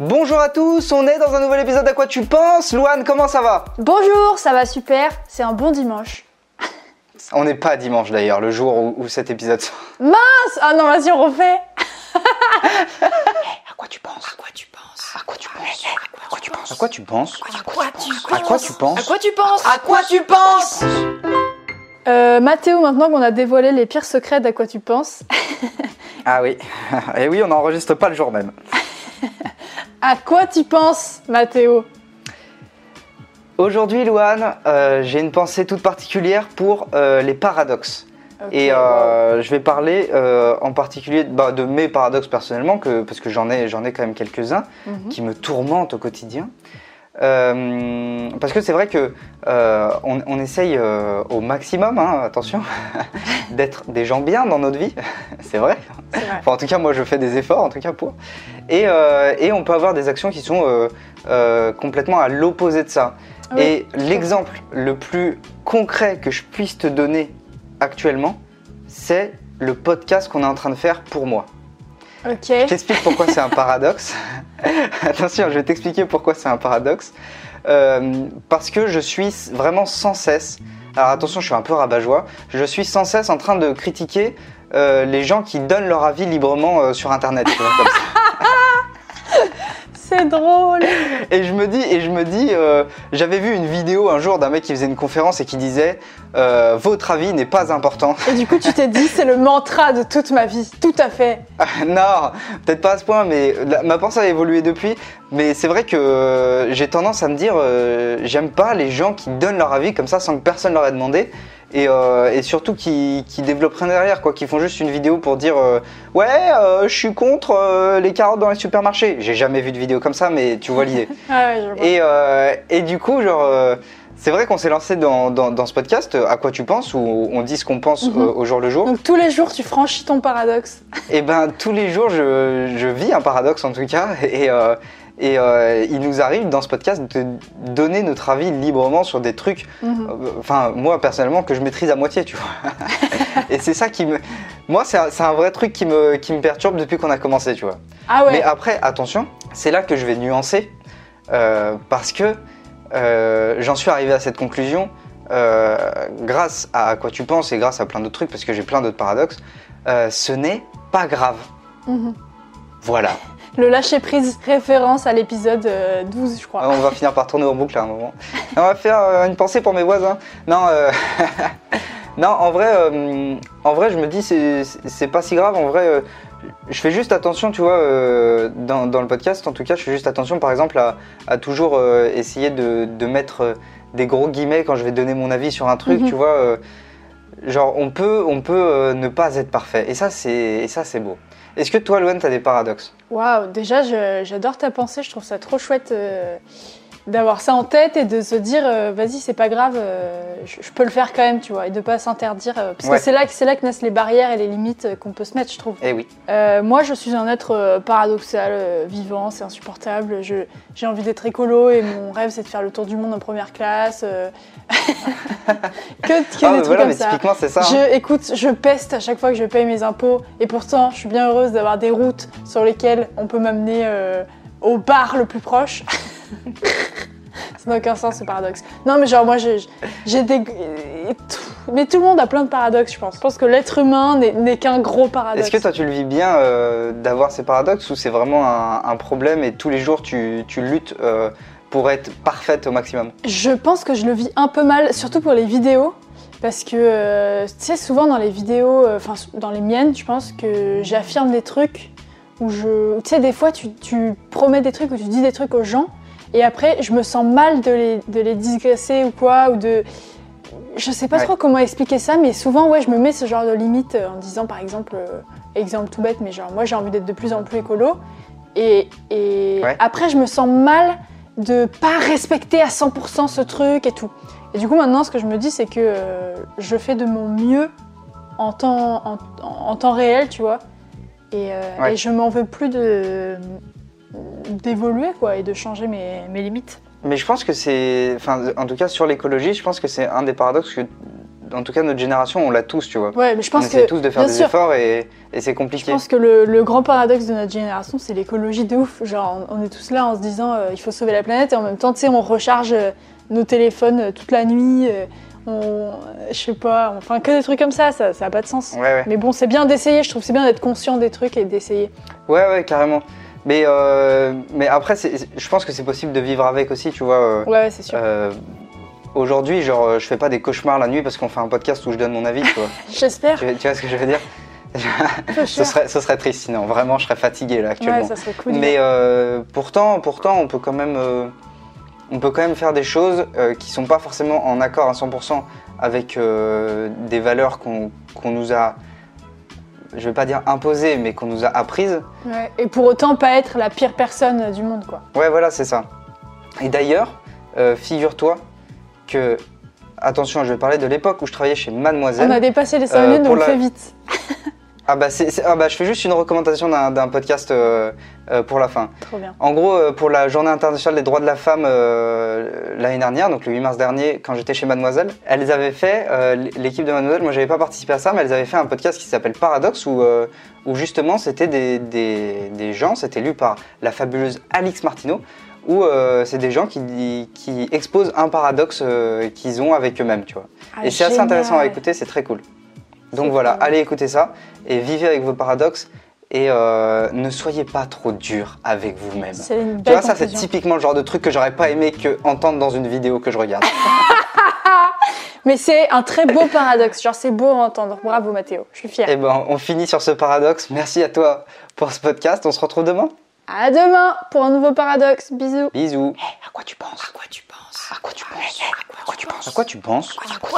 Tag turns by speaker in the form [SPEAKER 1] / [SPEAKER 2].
[SPEAKER 1] Bonjour à tous, on est dans un nouvel épisode d'À quoi tu penses Louane, comment ça va
[SPEAKER 2] Bonjour, ça va super, c'est un bon dimanche.
[SPEAKER 1] On n'est pas dimanche d'ailleurs, le jour où, où cet épisode sort.
[SPEAKER 2] Mince Ah non, vas-y, on refait
[SPEAKER 1] À quoi tu penses
[SPEAKER 2] À quoi tu penses
[SPEAKER 1] À quoi tu penses À quoi tu penses À quoi tu penses
[SPEAKER 2] À quoi tu
[SPEAKER 1] À quoi tu penses
[SPEAKER 2] À quoi tu penses
[SPEAKER 1] À quoi tu penses
[SPEAKER 2] euh, Mathéo, maintenant qu'on a dévoilé les pires secrets d'À quoi tu penses,
[SPEAKER 1] Ah oui, et oui, on n'enregistre pas le jour même.
[SPEAKER 2] À quoi tu penses, Mathéo?
[SPEAKER 1] Aujourd'hui, Louane, euh, j'ai une pensée toute particulière pour euh, les paradoxes. Et euh, je vais parler euh, en particulier bah, de mes paradoxes personnellement, que, parce que j'en ai, j'en ai quand même quelques-uns.
[SPEAKER 2] Mhm.
[SPEAKER 1] qui me tourmentent au quotidien. Euh, parce que c'est vrai que euh, on, on essaye euh, au maximum, hein, attention, d'être des gens bien dans notre vie, c'est vrai.
[SPEAKER 2] C'est vrai.
[SPEAKER 1] Enfin, en tout cas, moi, je fais des efforts, en tout cas pour. Et, et on peut avoir des actions qui sont complètement à l'opposé de ça.
[SPEAKER 2] Oui,
[SPEAKER 1] et l'exemple le plus concret que je puisse te donner actuellement, c'est le podcast qu'on est en train de faire pour moi. Je t'explique pourquoi c'est un paradoxe. Attention, je vais t'expliquer pourquoi c'est un paradoxe. Euh, parce que je suis vraiment sans cesse. Alors attention, je suis un peu rabat-joie. Je suis sans cesse en train de critiquer euh, les gens qui donnent leur avis librement euh, sur Internet. comme ça.
[SPEAKER 2] C'est drôle
[SPEAKER 1] Et je me dis, et je me dis, euh, j'avais vu une vidéo un jour d'un mec qui faisait une conférence et qui disait, euh, votre avis n'est pas important.
[SPEAKER 2] Et du coup, tu t'es dit, c'est le mantra de toute ma vie. Tout à fait.
[SPEAKER 1] non, peut-être pas à ce point, mais la- ma pensée a évolué depuis. Mais c'est vrai que euh, j'ai tendance à me dire, j'aime pas les gens qui donnent leur avis comme ça sans que personne leur ait demandé. Et, euh, et surtout qui, qui développent rien derrière, quoi, qui font juste une vidéo pour dire euh, Ouais, euh, je suis contre les carottes dans les supermarchés. J'ai jamais vu de vidéo comme ça, mais tu vois l'idée.
[SPEAKER 2] Ah ouais.
[SPEAKER 1] Et, et du coup, genre, c'est vrai qu'on s'est lancé dans, dans, dans ce podcast, À quoi tu penses, où on dit ce qu'on pense
[SPEAKER 2] Mhm.
[SPEAKER 1] au jour le jour?
[SPEAKER 2] Donc tous les jours, tu franchis ton paradoxe.
[SPEAKER 1] Et ben tous les jours, je, je vis un paradoxe en tout cas, et, et euh, il nous arrive dans ce podcast de donner notre avis librement sur des trucs,
[SPEAKER 2] Mhm.
[SPEAKER 1] euh, enfin moi personnellement que je maîtrise à moitié, tu vois. et c'est ça qui me, moi c'est un, un vrai truc qui me, qui me perturbe depuis qu'on a commencé, tu vois.
[SPEAKER 2] Ah ouais.
[SPEAKER 1] Mais après, attention, c'est là que je vais nuancer, euh, parce que euh, j'en suis arrivé à cette conclusion grâce à quoi tu penses et grâce à plein d'autres trucs, parce que j'ai plein d'autres paradoxes. ce n'est pas grave.
[SPEAKER 2] Mhm.
[SPEAKER 1] Voilà.
[SPEAKER 2] Le lâcher prise, référence à l'épisode euh, 12, je crois.
[SPEAKER 1] On va finir par tourner en boucle à un moment. On va faire euh, une pensée pour mes voisins. Non, euh, non en vrai, euh, en vrai, je me dis c'est pas si grave. En vrai, euh, je fais juste attention, tu vois, euh, dans, dans le podcast. En tout cas, je fais juste attention, par exemple, à, à toujours euh, essayer de, de mettre euh, des gros guillemets quand je vais donner mon avis sur un truc.
[SPEAKER 2] Mhm.
[SPEAKER 1] Tu vois, euh, genre on peut, on peut euh, ne pas être parfait. Et ça, c'est et ça, c'est beau. Est-ce que toi, Loane, t'as des paradoxes?
[SPEAKER 2] Waouh, déjà j'adore ta pensée, je trouve ça trop chouette euh, d'avoir ça en tête et de se dire euh, vas-y c'est pas grave, euh, je, je peux le faire quand même, tu vois, et de pas s'interdire euh, parce
[SPEAKER 1] Ouais.
[SPEAKER 2] que c'est là que c'est là que naissent les barrières et les limites qu'on peut se mettre, je trouve.
[SPEAKER 1] Eh oui.
[SPEAKER 2] Moi je suis un être paradoxal, vivant, c'est insupportable. Je- J'ai envie d'être écolo et mon rêve c'est de faire le tour du monde en première classe. que, que
[SPEAKER 1] Ah,
[SPEAKER 2] des trucs
[SPEAKER 1] voilà,
[SPEAKER 2] comme
[SPEAKER 1] mais
[SPEAKER 2] ça.
[SPEAKER 1] typiquement, c'est ça. hein.
[SPEAKER 2] Je, écoute, je peste à chaque fois que je paye mes impôts et pourtant je suis bien heureuse d'avoir des routes sur lesquelles on peut m'amener au bar le plus proche. N'a aucun sens ce paradoxe. Non mais genre moi j'ai j'ai des... Mais tout le monde a plein de paradoxes je pense. Je pense que l'être humain n'est- qu'un gros paradoxe.
[SPEAKER 1] Est-ce que toi tu le vis bien euh, d'avoir ces paradoxes ou c'est vraiment un, un problème et tous les jours tu, tu luttes euh, pour être parfaite au maximum?
[SPEAKER 2] Je pense que je le vis un peu mal, surtout pour les vidéos. Parce que, euh, tu sais, souvent dans les vidéos, enfin dans les miennes, je pense que j'affirme des trucs où je. Tu sais, des fois, tu, tu promets des trucs ou tu dis des trucs aux gens, et après, je me sens mal de les, de les disgracer ou quoi, ou de. Je sais pas
[SPEAKER 1] Ouais.
[SPEAKER 2] trop comment expliquer ça, mais souvent, ouais, je me mets ce genre de limite euh, en disant, par exemple, euh, exemple tout bête, mais genre, moi j'ai envie d'être de plus en plus écolo, et, et
[SPEAKER 1] Ouais.
[SPEAKER 2] après, je me sens mal de pas respecter à 100% ce truc et tout. Et du coup, maintenant, ce que je me dis, c'est que euh, je fais de mon mieux en temps, en temps réel, tu vois. Et, euh,
[SPEAKER 1] Ouais.
[SPEAKER 2] et je m'en veux plus de d'évoluer, quoi, et de changer mes, mes limites.
[SPEAKER 1] Mais je pense que c'est, enfin, en tout cas sur l'écologie, je pense que c'est un des paradoxes que en tout cas notre génération, on l'a tous, tu vois.
[SPEAKER 2] Ouais, mais je
[SPEAKER 1] on essaie
[SPEAKER 2] que.
[SPEAKER 1] tous de faire des
[SPEAKER 2] sûr,
[SPEAKER 1] efforts et, et c'est
[SPEAKER 2] Je
[SPEAKER 1] compliqué.
[SPEAKER 2] pense que le, le grand paradoxe de notre génération, c'est l'écologie de ouf. Genre, on, on est tous là en se disant euh, il faut sauver la planète et en même temps, tu sais, on recharge euh, nos téléphones euh, toute la nuit. euh, on, je sais pas, enfin que des trucs comme ça, ça, ça a pas de sens.
[SPEAKER 1] Ouais, ouais.
[SPEAKER 2] Mais bon, c'est bien d'essayer. Je trouve c'est bien d'être conscient des trucs et d'essayer.
[SPEAKER 1] Ouais, ouais, carrément. Mais, euh, mais après, je pense que c'est possible de vivre avec aussi, tu vois. euh,
[SPEAKER 2] Ouais, ouais, c'est sûr.
[SPEAKER 1] euh, Aujourd'hui, genre, je fais pas des cauchemars la nuit parce qu'on fait un podcast où je donne mon avis, tu vois.
[SPEAKER 2] J'espère.
[SPEAKER 1] tu, tu vois ce que je veux dire? Ce, serait, ce serait triste sinon. Vraiment, je serais fatigué là actuellement.
[SPEAKER 2] Ouais, ça serait cool.
[SPEAKER 1] Mais pourtant, pourtant, on peut quand même, on peut quand même faire des choses qui sont pas forcément en accord à 100% avec des valeurs qu'on qu'on nous a, je vais pas dire imposées, mais qu'on nous a apprises.
[SPEAKER 2] Ouais, Et pour autant, pas être la pire personne du monde, quoi.
[SPEAKER 1] Ouais, voilà, c'est ça. Et d'ailleurs, euh, figure-toi que, attention, je vais parler de l'époque où je travaillais chez Mademoiselle.
[SPEAKER 2] On a dépassé les 5
[SPEAKER 1] Euh,
[SPEAKER 2] minutes, donc
[SPEAKER 1] la-
[SPEAKER 2] fais vite.
[SPEAKER 1] Ah bah, ah bah, je fais juste une recommandation d'un podcast euh, euh, pour la fin.
[SPEAKER 2] Trop bien.
[SPEAKER 1] En gros, euh, pour la journée internationale des droits de la femme l'année dernière, donc le 8 mars dernier, quand j'étais chez Mademoiselle, elles avaient fait, l'équipe de Mademoiselle, moi j'avais pas participé à ça, mais elles avaient fait un podcast qui s'appelle Paradoxe, où, où justement c'était des, des, des gens, c'était lu par la fabuleuse Alix Martineau, où c'est des gens qui, qui exposent un paradoxe qu'ils ont avec eux-mêmes, tu vois.
[SPEAKER 2] Ah,
[SPEAKER 1] Et c'est assez intéressant à écouter, c'est très cool. Donc voilà,
[SPEAKER 2] cool.
[SPEAKER 1] allez écouter ça et vivez avec vos paradoxes et euh, ne soyez pas trop dur avec vous-même.
[SPEAKER 2] C'est une
[SPEAKER 1] Tu vois, ça c'est typiquement le genre de truc que j'aurais pas aimé que entendre dans une vidéo que je regarde.
[SPEAKER 2] Mais c'est un très beau paradoxe. Genre, c'est beau à entendre. Bravo, Mathéo. Je suis fière.
[SPEAKER 1] Et ben, on finit sur ce paradoxe. Merci à toi pour ce podcast. On se retrouve demain.
[SPEAKER 2] À demain pour un nouveau paradoxe. Bisous.
[SPEAKER 1] Bisous.
[SPEAKER 3] À quoi tu penses? À quoi tu penses?
[SPEAKER 1] À quoi tu penses?
[SPEAKER 3] À quoi tu penses?
[SPEAKER 1] À quoi tu penses?
[SPEAKER 3] À quoi